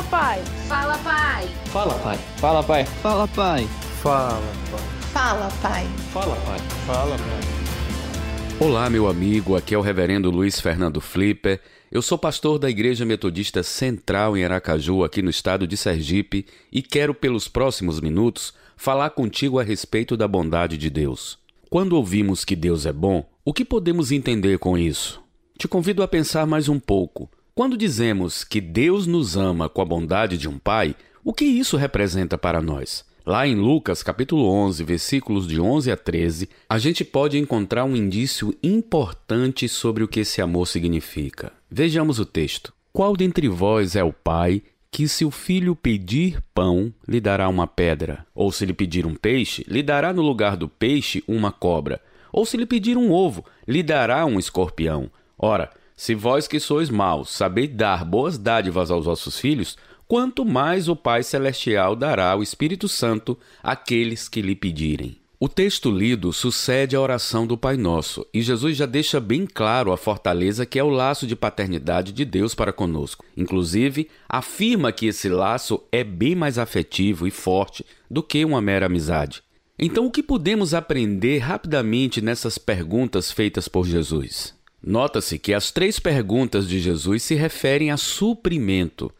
Fala, pai. Fala, pai. Fala, pai. Fala, pai. Fala, pai. Fala, pai. Fala, pai. Fala, pai. Fala, pai. Olá, meu amigo. Aqui é o Reverendo Luiz Fernando Flipper. Eu sou pastor da Igreja Metodista Central em Aracaju, aqui no estado de Sergipe, e quero, pelos próximos minutos, falar contigo a respeito da bondade de Deus. Quando ouvimos que Deus é bom, o que podemos entender com isso? Te convido a pensar mais um pouco. Quando dizemos que Deus nos ama com a bondade de um pai, o que isso representa para nós? Lá em Lucas, capítulo 11, versículos de 11 a 13, a gente pode encontrar um indício importante sobre o que esse amor significa. Vejamos o texto. Qual dentre vós é o pai que, se o filho pedir pão, lhe dará uma pedra? Ou se lhe pedir um peixe, lhe dará no lugar do peixe uma cobra? Ou se lhe pedir um ovo, lhe dará um escorpião? Ora, se vós que sois maus sabeis dar boas dádivas aos vossos filhos, quanto mais o Pai Celestial dará o Espírito Santo àqueles que lhe pedirem. O texto lido sucede à oração do Pai Nosso, e Jesus já deixa bem claro a fortaleza que é o laço de paternidade de Deus para conosco. Inclusive, afirma que esse laço é bem mais afetivo e forte do que uma mera amizade. Então, o que podemos aprender rapidamente nessas perguntas feitas por Jesus? Nota-se que as três perguntas de Jesus se referem a suprimento.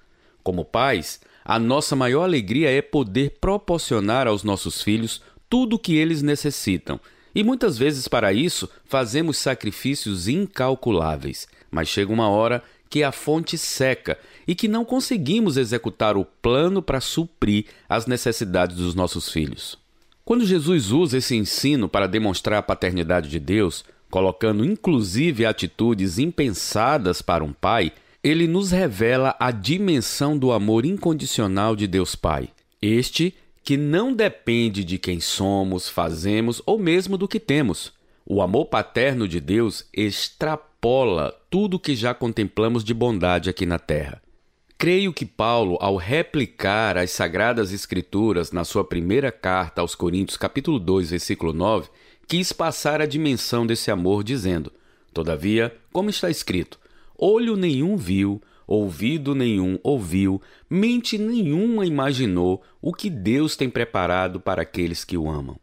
Como pais, a nossa maior alegria é poder proporcionar aos nossos filhos tudo o que eles necessitam. E muitas vezes, para isso, fazemos sacrifícios incalculáveis. Mas chega uma hora que a fonte seca e que não conseguimos executar o plano para suprir as necessidades dos nossos filhos. Quando Jesus usa esse ensino para demonstrar a paternidade de Deus, colocando inclusive atitudes impensadas para um pai, ele nos revela a dimensão do amor incondicional de Deus Pai. Este que não depende de quem somos, fazemos ou mesmo do que temos. O amor paterno de Deus extrapola tudo que já contemplamos de bondade aqui na terra. Creio que Paulo, ao replicar as sagradas escrituras na sua primeira carta aos Coríntios, capítulo 2, versículo 9, quis passar a dimensão desse amor, dizendo: Todavia, como está escrito, olho nenhum viu, ouvido nenhum ouviu, mente nenhuma imaginou o que Deus tem preparado para aqueles que o amam.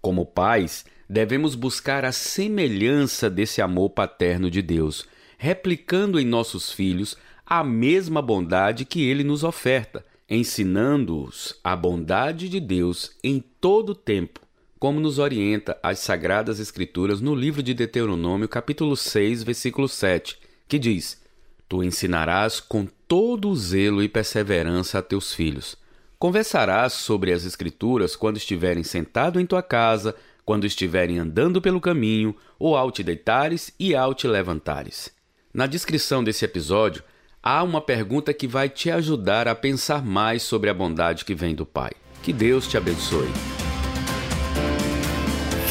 Como pais, devemos buscar a semelhança desse amor paterno de Deus, replicando em nossos filhos a mesma bondade que ele nos oferta, ensinando-os a bondade de Deus em todo o tempo como nos orienta as Sagradas Escrituras no livro de Deuteronômio, capítulo 6, versículo 7, que diz: Tu ensinarás com todo o zelo e perseverança a teus filhos. Conversarás sobre as Escrituras quando estiverem sentado em tua casa, quando estiverem andando pelo caminho, ou ao te deitares e ao te levantares. Na descrição desse episódio, há uma pergunta que vai te ajudar a pensar mais sobre a bondade que vem do Pai. Que Deus te abençoe.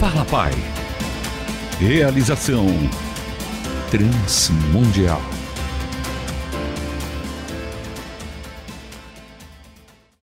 Fala Pai. Realização Transmundial.